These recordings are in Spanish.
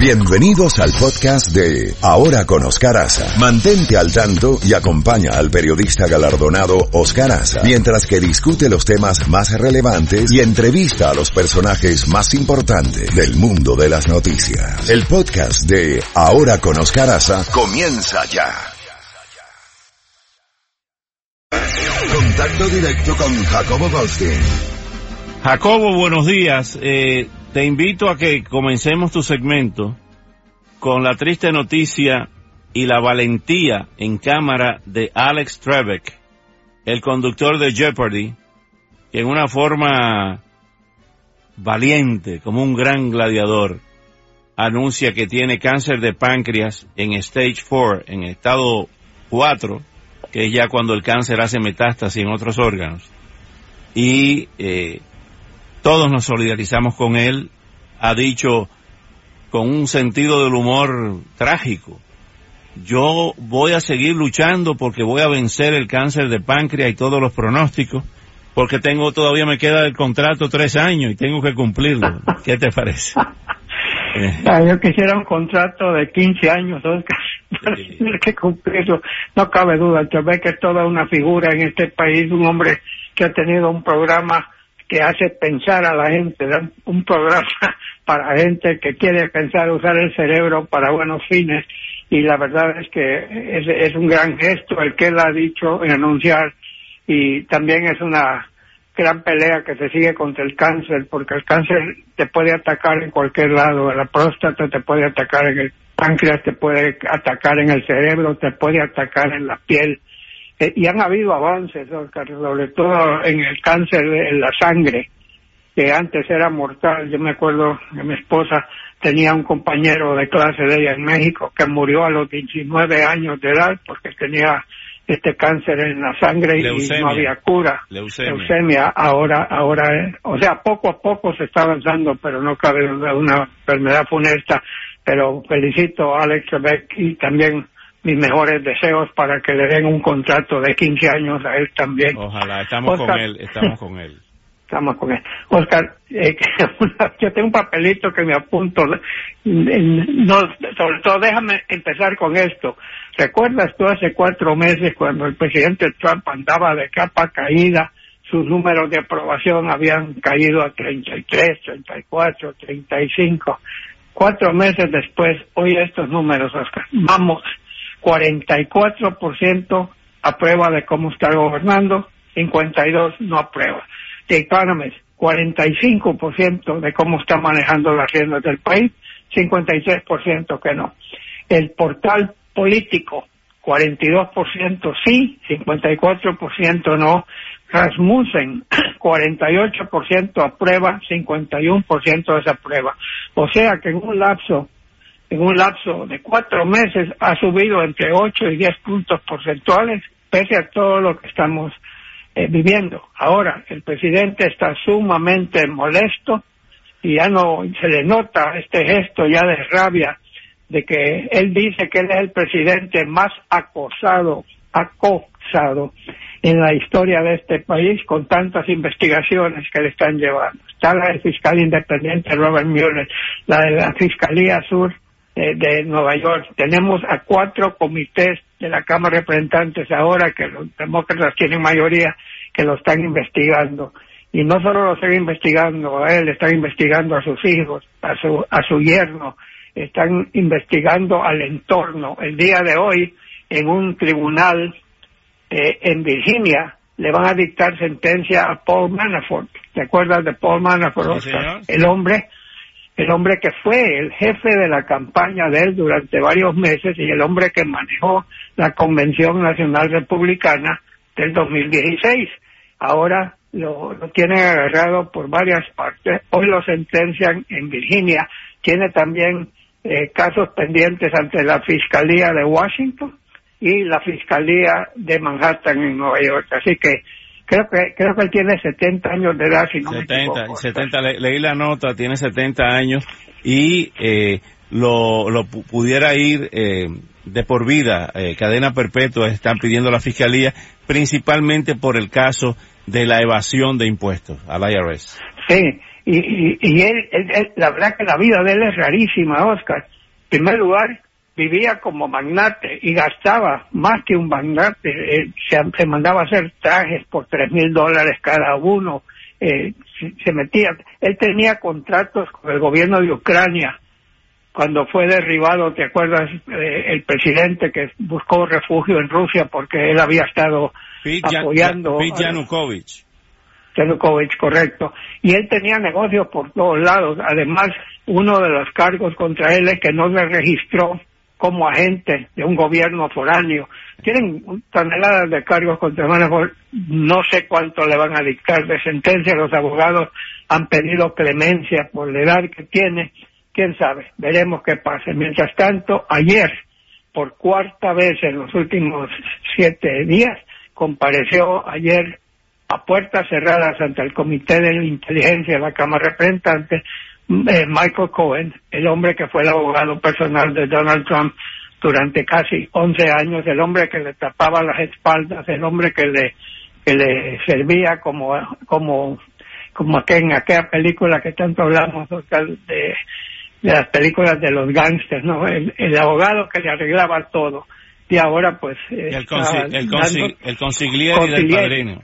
Bienvenidos al podcast de Ahora con Oscar Aza. Mantente al tanto y acompaña al periodista galardonado Oscar Aza mientras que discute los temas más relevantes y entrevista a los personajes más importantes del mundo de las noticias. El podcast de Ahora con Oscar Aza comienza ya. Contacto directo con Jacobo Goldstein. Jacobo, buenos días. Eh, te invito a que comencemos tu segmento con la triste noticia y la valentía en cámara de Alex Trebek, el conductor de Jeopardy, que en una forma valiente, como un gran gladiador, anuncia que tiene cáncer de páncreas en stage 4, en estado 4, que es ya cuando el cáncer hace metástasis en otros órganos. Y eh, todos nos solidarizamos con él, ha dicho con un sentido del humor trágico. Yo voy a seguir luchando porque voy a vencer el cáncer de páncreas y todos los pronósticos, porque tengo todavía me queda el contrato tres años y tengo que cumplirlo. ¿Qué te parece? Ah, yo quisiera un contrato de 15 años, Oscar, para tener que cumplirlo. No cabe duda, ve que es toda una figura en este país, un hombre que ha tenido un programa que hace pensar a la gente, un programa para gente que quiere pensar, usar el cerebro para buenos fines, y la verdad es que es, un gran gesto el que él ha dicho en anunciar, y también es una gran pelea que se sigue contra el cáncer, porque el cáncer te puede atacar en cualquier lado, la próstata te puede atacar en el páncreas, te puede atacar en el cerebro, te puede atacar en la piel, eh, y han habido avances, Oscar, sobre todo en el cáncer en la sangre, que antes era mortal. Yo me acuerdo que mi esposa tenía un compañero de clase de ella en México que murió a los 19 años de edad porque tenía este cáncer en la sangre y no había cura. Leucemia. Ahora, ahora, o sea, poco a poco se está avanzando, pero no cabe una enfermedad funesta. Pero felicito a Alex Beck y también mis mejores deseos para que le den un contrato de 15 años a él también. Ojalá, estamos con él, estamos con él. Estamos con él. Oscar, eh, yo tengo un papelito que me apunto. No, sobre todo, déjame empezar con esto. ¿Recuerdas tú hace cuatro meses cuando el presidente Trump andaba de capa caída? Sus números de aprobación habían caído a 33, 34, 35. Cuatro meses después, hoy estos números, Oscar. Vamos 44% aprueba de cómo está gobernando, 52 no aprueba. The Economist, 45% de cómo está manejando las riendas del país, 53% que no. El portal político, 42% sí, 54% no. Rasmussen, 48% aprueba, 51% desaprueba. O sea que en un lapso en un lapso de cuatro meses ha subido entre 8 y 10 puntos porcentuales, pese a todo lo que estamos eh, viviendo. Ahora, el presidente está sumamente molesto y ya no se le nota este gesto ya de rabia de que él dice que él es el presidente más acosado, acosado en la historia de este país con tantas investigaciones que le están llevando. Está la del fiscal independiente Robert Mueller, la de la Fiscalía Sur de, Nueva York. Tenemos a cuatro comités de la Cámara de Representantes ahora que los demócratas tienen mayoría que lo están investigando. Y no solo lo están investigando a él, están investigando a sus hijos, a su, a su yerno, están investigando al entorno. El día de hoy, en un tribunal eh, en Virginia, le van a dictar sentencia a Paul Manafort. ¿Te acuerdas de Paul Manafort? el hombre el hombre que fue el jefe de la campaña de él durante varios meses y el hombre que manejó la Convención Nacional Republicana del 2016. Ahora lo, tienen agarrado por varias partes. Hoy lo sentencian en Virginia. Tiene también eh, casos pendientes ante la Fiscalía de Washington y la Fiscalía de Manhattan en Nueva York. Así que creo que creo que él tiene 70 años de edad si no 70, me 70 leí la nota tiene 70 años y eh, lo, lo pudiera ir eh, de por vida eh, cadena perpetua están pidiendo la fiscalía principalmente por el caso de la evasión de impuestos al IRS sí Y, y, él, la verdad que la vida de él es rarísima, Oscar. En primer lugar, vivía como magnate y gastaba más que un magnate. Eh, se, mandaba a hacer trajes por tres mil dólares cada uno. Eh, se, metía. Él tenía contratos con el gobierno de Ucrania cuando fue derribado, ¿te acuerdas? Eh, el presidente que buscó refugio en Rusia porque él había estado apoyando. Yanukovych. Yanukovych, correcto. Y él tenía negocios por todos lados. Además, uno de los cargos contra él es que no le registró como agente de un gobierno foráneo. Tienen toneladas de cargos contra Manafort. No sé cuánto le van a dictar de sentencia. Los abogados han pedido clemencia por la edad que tiene. Quién sabe. Veremos qué pasa. Mientras tanto, ayer, por cuarta vez en los últimos siete días, compareció ayer a puertas cerradas ante el Comité de Inteligencia de la Cámara de Representantes eh, Michael Cohen, el hombre que fue el abogado personal de Donald Trump durante casi 11 años, el hombre que le tapaba las espaldas, el hombre que le que le servía como como como en aquella película que tanto hablamos de, de las películas de los gángsters, ¿no? El, abogado que le arreglaba todo. Y ahora pues... el, el, consigliere del padrino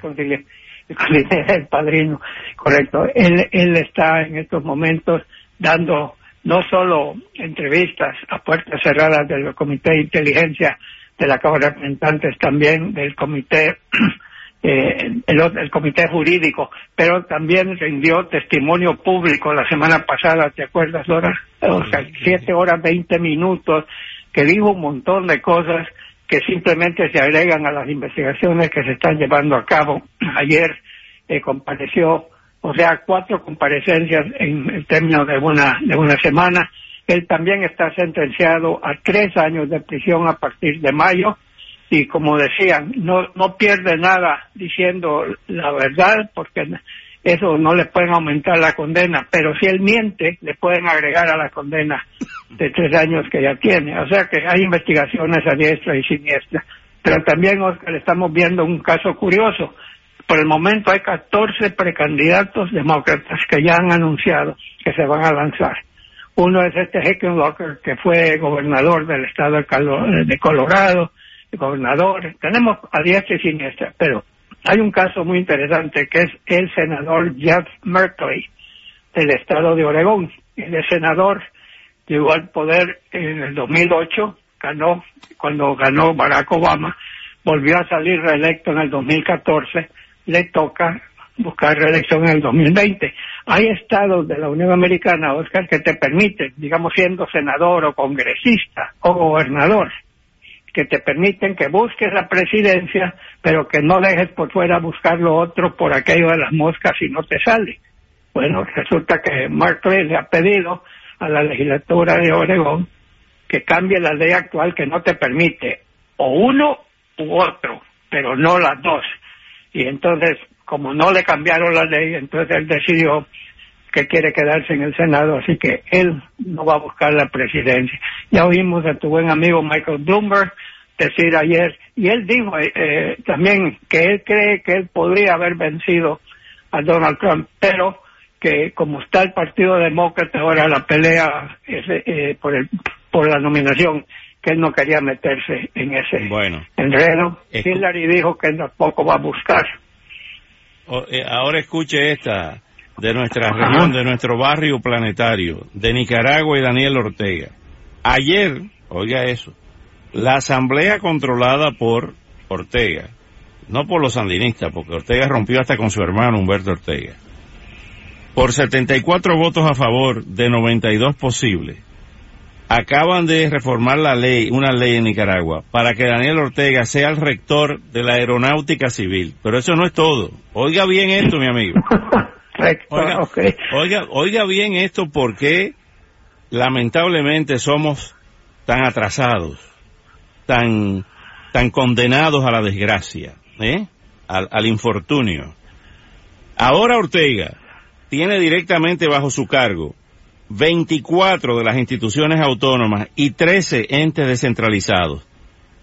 el padrino, correcto. Él, él está en estos momentos dando no solo entrevistas a puertas cerradas del Comité de Inteligencia de la Cámara de Representantes, también del Comité eh, el, comité jurídico, pero también rindió testimonio público la semana pasada, ¿te acuerdas, Dora? O sea, siete horas veinte minutos, que dijo un montón de cosas que simplemente se agregan a las investigaciones que se están llevando a cabo. Ayer eh, compareció, o sea, cuatro comparecencias en el término de una, de una semana. Él también está sentenciado a tres años de prisión a partir de mayo y como decían, no, no pierde nada diciendo la verdad porque eso no le pueden aumentar la condena, pero si él miente, le pueden agregar a la condena de tres años que ya tiene. O sea que hay investigaciones a diestra y siniestra. Pero también, Oscar, estamos viendo un caso curioso. Por el momento hay 14 precandidatos demócratas que ya han anunciado que se van a lanzar. Uno es este Hickenlooper, que fue gobernador del estado de Colorado, gobernador. Tenemos a diestra y siniestra, pero hay un caso muy interesante que es el senador Jeff Merkley del estado de Oregón. El senador llegó al poder en el 2008, ganó, cuando ganó Barack Obama, volvió a salir reelecto en el 2014, le toca buscar reelección en el 2020. Hay estados de la Unión Americana, Oscar, que te permiten, digamos, siendo senador o congresista o gobernador, que te permiten que busques la presidencia, pero que no dejes por fuera buscar lo otro por aquello de las moscas y no te sale. Bueno, resulta que Mark Twain le ha pedido a la legislatura de Oregón que cambie la ley actual que no te permite o uno u otro, pero no las dos. Y entonces, como no le cambiaron la ley, entonces él decidió que quiere quedarse en el Senado, así que él no va a buscar la presidencia. Ya oímos a tu buen amigo Michael Bloomberg decir ayer, y él dijo eh, eh, también que él cree que él podría haber vencido a Donald Trump, pero que como está el Partido Demócrata ahora la pelea eh, por el por la nominación que él no quería meterse en ese bueno, enredo. Hillary dijo que él tampoco va a buscar. ahora escuche esta de nuestra región, de nuestro barrio planetario, de Nicaragua y Daniel Ortega. Ayer, oiga eso, la asamblea controlada por Ortega, no por los sandinistas, porque Ortega rompió hasta con su hermano Humberto Ortega, por 74 votos a favor de 92 posibles, acaban de reformar la ley, una ley en Nicaragua, para que Daniel Ortega sea el rector de la aeronáutica civil. Pero eso no es todo. Oiga bien esto, mi amigo. Oiga, oiga, bien esto porque lamentablemente somos tan atrasados, tan, tan condenados a la desgracia, ¿eh? al, al infortunio. Ahora Ortega tiene directamente bajo su cargo 24 de las instituciones autónomas y 13 entes descentralizados.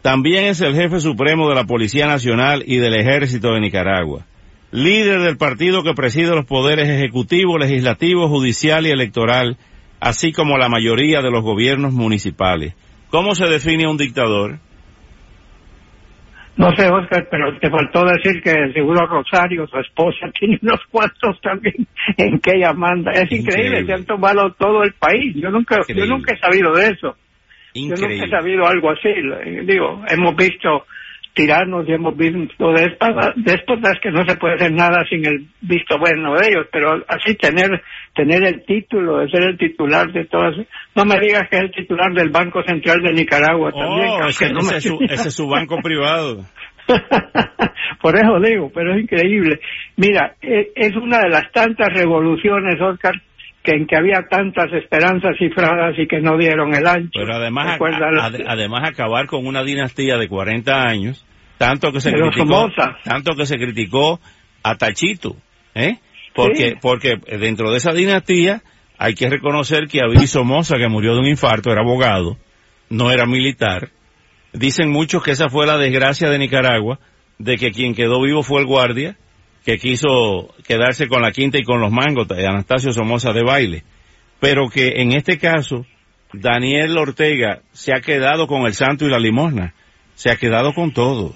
También es el jefe supremo de la Policía Nacional y del Ejército de Nicaragua líder del partido que preside los poderes ejecutivo, legislativo, judicial y electoral, así como la mayoría de los gobiernos municipales. ¿Cómo se define un dictador? No sé, Oscar, pero te faltó decir que seguro Rosario, su esposa, tiene unos cuantos también en que ella manda. Es increíble, se han tomado todo el país. Yo nunca, yo nunca he sabido de eso. Yo nunca he sabido algo así. Digo, hemos visto tiranos y hemos visto déspotas que no se puede hacer nada sin el visto bueno de ellos, pero así tener tener el título de ser el titular de todas, no me digas que es el titular del Banco Central de Nicaragua oh, también. Ese, es su, ese es su banco privado. Por eso digo, pero es increíble. Mira, e, es una de las tantas revoluciones, Oscar, que en que había tantas esperanzas cifradas y que no dieron el ancho. Pero además, además acabar con una dinastía de 40 años, tanto que se criticó, tanto que se criticó a Tachito, ¿eh? Porque, porque dentro de esa dinastía hay que reconocer que Abiy Somoza, que murió de un infarto, era abogado, no era militar. Dicen muchos que esa fue la desgracia de Nicaragua, de que quien quedó vivo fue el guardia, que quiso quedarse con la quinta y con los mangos, Anastasio Somoza de baile, pero que en este caso Daniel Ortega se ha quedado con el santo y la limosna, se ha quedado con todo.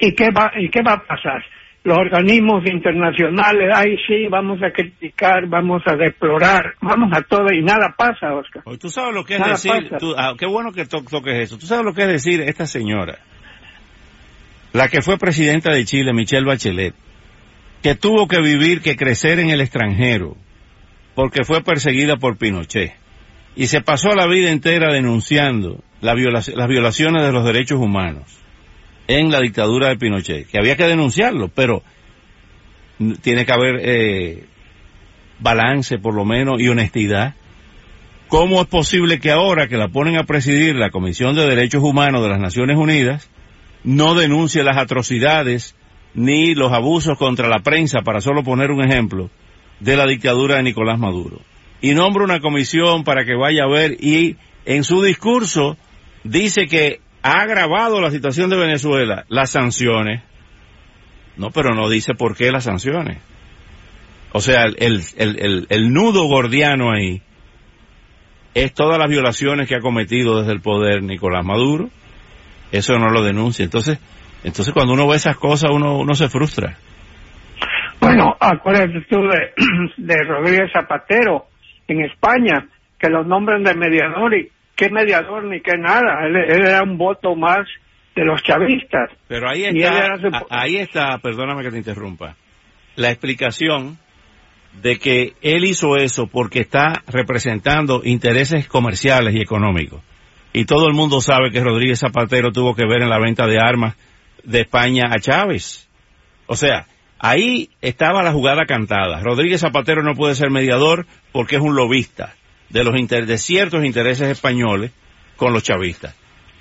¿Y qué va, y qué va a pasar? Los organismos internacionales, ay sí, vamos a criticar, vamos a deplorar, vamos a todo y nada pasa, Oscar. tú sabes lo que es decir, ah, qué bueno que toques eso, tú sabes lo que es decir esta señora la que fue presidenta de Chile, Michelle Bachelet, que tuvo que vivir, que crecer en el extranjero, porque fue perseguida por Pinochet, y se pasó la vida entera denunciando las violaciones de los derechos humanos en la dictadura de Pinochet, que había que denunciarlo, pero tiene que haber eh, balance por lo menos y honestidad. ¿Cómo es posible que ahora que la ponen a presidir la Comisión de Derechos Humanos de las Naciones Unidas, no denuncie las atrocidades ni los abusos contra la prensa, para solo poner un ejemplo, de la dictadura de Nicolás Maduro. Y nombra una comisión para que vaya a ver y en su discurso dice que ha agravado la situación de Venezuela las sanciones. No, pero no dice por qué las sanciones. O sea, el, el, el nudo gordiano ahí es todas las violaciones que ha cometido desde el poder Nicolás Maduro, eso no lo denuncia. Entonces, entonces cuando uno ve esas cosas, uno, uno se frustra. Bueno, acuérdate tú de, de Rodríguez Zapatero en España, que lo nombran de mediador y qué mediador ni qué nada. Él, era un voto más de los chavistas. Pero ahí está, ahí está, perdóname que te interrumpa, la explicación de que él hizo eso porque está representando intereses comerciales y económicos y todo el mundo sabe que Rodríguez Zapatero tuvo que ver en la venta de armas de España a Chávez. O sea, ahí estaba la jugada cantada. Rodríguez Zapatero no puede ser mediador porque es un lobista de los de ciertos intereses españoles con los chavistas.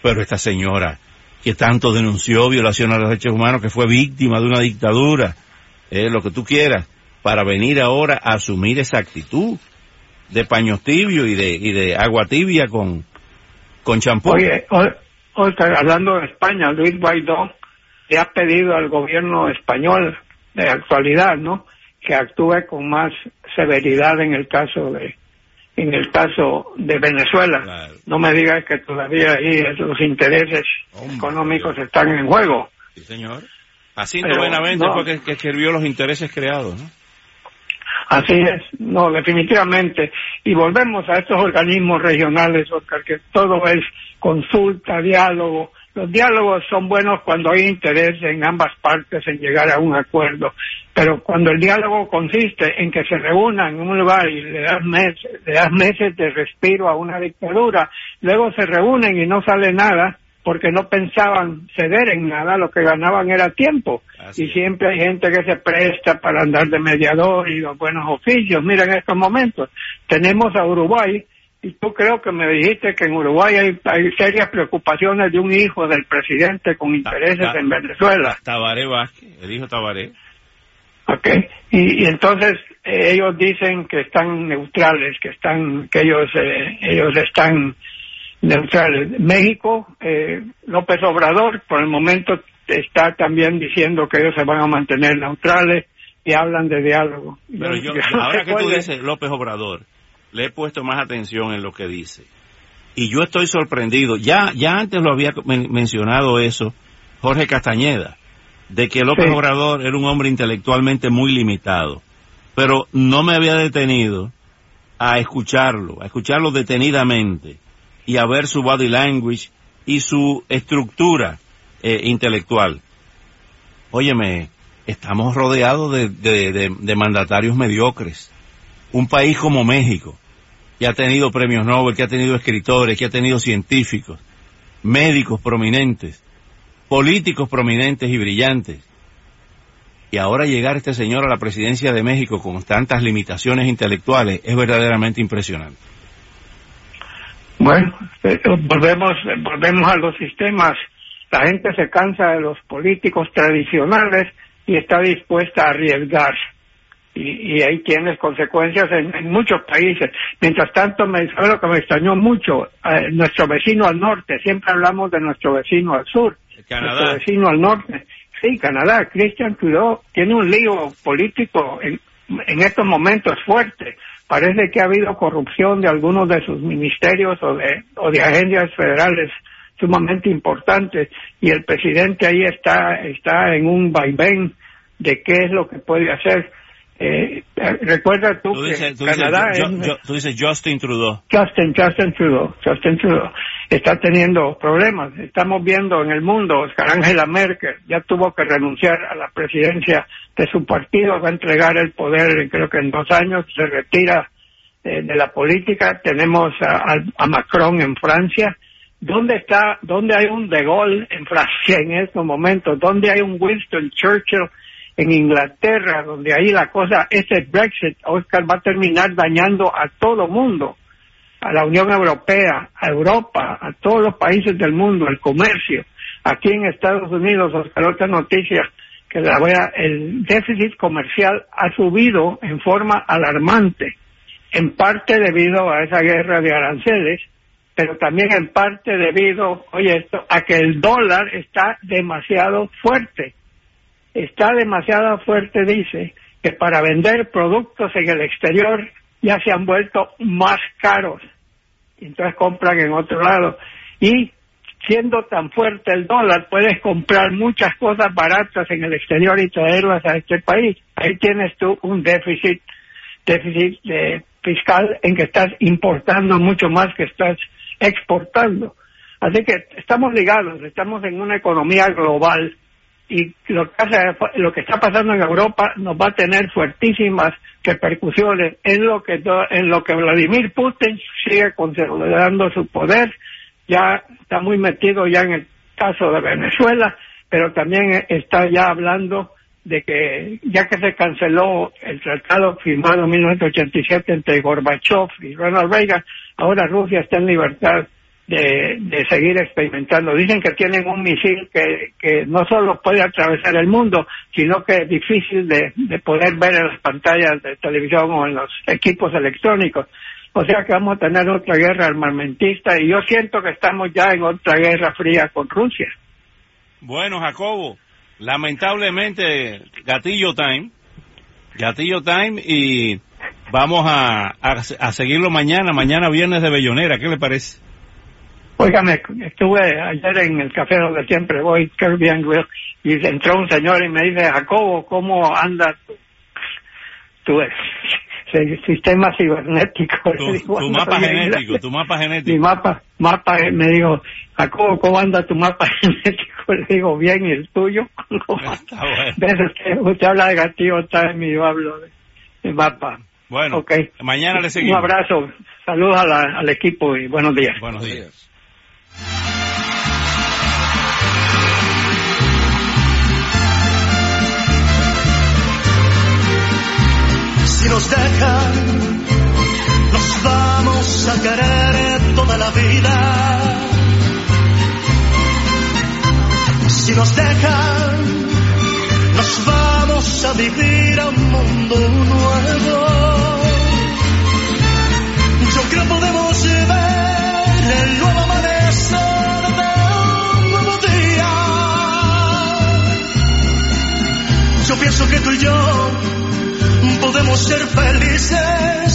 Pero esta señora que tanto denunció violación a los derechos humanos, que fue víctima de una dictadura, eh, lo que tú quieras, para venir ahora a asumir esa actitud de paños tibio y de, y de agua tibia con, con champú. Oye, hablando de España, Luis Guaidó le ha pedido al gobierno español de actualidad, ¿no? Que actúe con más severidad en el caso de en el caso de Venezuela. No me digas que todavía ahí los intereses económicos están en juego. Sí, señor. Así Benavente fue que, que escribió los intereses creados, ¿no? Así es, no, definitivamente. Y volvemos a estos organismos regionales, Oscar, que todo es consulta, diálogo. Los diálogos son buenos cuando hay interés en ambas partes en llegar a un acuerdo, pero cuando el diálogo consiste en que se reúnan en un lugar y le das meses, le das meses de respiro a una dictadura, luego se reúnen y no sale nada, porque no pensaban ceder en nada, lo que ganaban era tiempo. y siempre hay gente que se presta para andar de mediador y los buenos oficios. Mira, en estos momentos tenemos a Uruguay, y tú creo que me dijiste que en Uruguay hay, serias preocupaciones de un hijo del presidente con intereses en Venezuela. Tabaré Vázquez, el hijo Tabaré. Ok, y, entonces eh, ellos dicen que están neutrales, que están, que ellos, eh, ellos están neutrales. México, eh, López Obrador, por el momento está también diciendo que ellos se van a mantener neutrales y hablan de diálogo. Pero yo, ahora que tú dices López Obrador, le he puesto más atención en lo que dice. Y yo estoy sorprendido. Ya, ya antes lo había mencionado eso Jorge Castañeda, de que López Obrador era un hombre intelectualmente muy limitado. Pero no me había detenido a escucharlo, a escucharlo detenidamente y a ver su body language y su estructura eh, intelectual. Óyeme, estamos rodeados de, mandatarios mediocres. Un país como México, que ha tenido premios Nobel, que ha tenido escritores, que ha tenido científicos, médicos prominentes, políticos prominentes y brillantes. Y ahora llegar este señor a la presidencia de México con tantas limitaciones intelectuales es verdaderamente impresionante. Bueno, eh, volvemos, volvemos a los sistemas. La gente se cansa de los políticos tradicionales y está dispuesta a arriesgar. Y, ahí tienes consecuencias en, muchos países. Mientras tanto, me sabe lo que me extrañó mucho, eh, nuestro vecino al norte, siempre hablamos de nuestro vecino al sur, nuestro vecino al norte. Sí, Canadá, Christian Trudeau tiene un lío político en, en estos momentos fuerte. Parece que ha habido corrupción de algunos de sus ministerios o de, o de agencias federales sumamente importantes y el presidente ahí está, está en un vaivén de qué es lo que puede hacer. Eh, recuerda tú, que Canadá tú dices Justin Trudeau. Justin, Justin Trudeau, Justin Trudeau está teniendo problemas. Estamos viendo en el mundo, Oscar Angela Merkel ya tuvo que renunciar a la presidencia de su partido, va a entregar el poder, creo que en dos años se retira eh, de la política. Tenemos a, a Macron en Francia, ¿Dónde está, dónde hay un De Gaulle en Francia en estos momentos? ¿Dónde hay un Winston Churchill en Inglaterra? Donde ahí la cosa, ese Brexit, Oscar, va a terminar dañando a todo mundo, a la Unión Europea, a Europa, a todos los países del mundo, el comercio. Aquí en Estados Unidos, Oscar, otra noticia que la voy a, el déficit comercial ha subido en forma alarmante, en parte debido a esa guerra de aranceles, pero también en parte debido, oye esto, a que el dólar está demasiado fuerte. Está demasiado fuerte, dice, que para vender productos en el exterior ya se han vuelto más caros. Entonces compran en otro lado. Y siendo tan fuerte el dólar, puedes comprar muchas cosas baratas en el exterior y traerlas a este país. Ahí tienes tú un déficit, déficit eh, fiscal en que estás importando mucho más que estás exportando. Así que estamos ligados, estamos en una economía global y lo que, lo que está pasando en Europa nos va a tener fuertísimas repercusiones en lo que en lo que Vladimir Putin sigue consolidando su poder, ya está muy metido ya en el caso de Venezuela, pero también está ya hablando de que ya que se canceló el tratado firmado en 1987 entre Gorbachev y Ronald Reagan, ahora Rusia está en libertad de, de seguir experimentando. Dicen que tienen un misil que, que no solo puede atravesar el mundo, sino que es difícil de, de poder ver en las pantallas de televisión o en los equipos electrónicos. O sea que vamos a tener otra guerra armamentista y yo siento que estamos ya en otra guerra fría con Rusia. Bueno, Jacobo, lamentablemente, Gatillo Time, Gatillo Time y vamos a, a, seguirlo mañana, mañana viernes de Bellonera, ¿qué le parece? Óigame, estuve ayer en el café donde siempre voy, Caribbean Grill, y entró un señor y me dice, Jacobo, ¿cómo anda tu, sistema cibernético? Tu, mapa genético, tu mapa genético. Mi mapa, mapa, me dijo, Jacobo, ¿cómo anda tu mapa genético? Le digo, bien, ¿y el tuyo? Está bueno. usted, habla de gatillo y yo hablo de, mapa. Bueno, okay. mañana le seguimos. Un abrazo, saludos al equipo y buenos días. Buenos días. Si nos dejan, nos vamos a querer toda la vida. Si nos dejan, nos vamos a vivir a un mundo nuevo pienso que tú y yo podemos ser felices.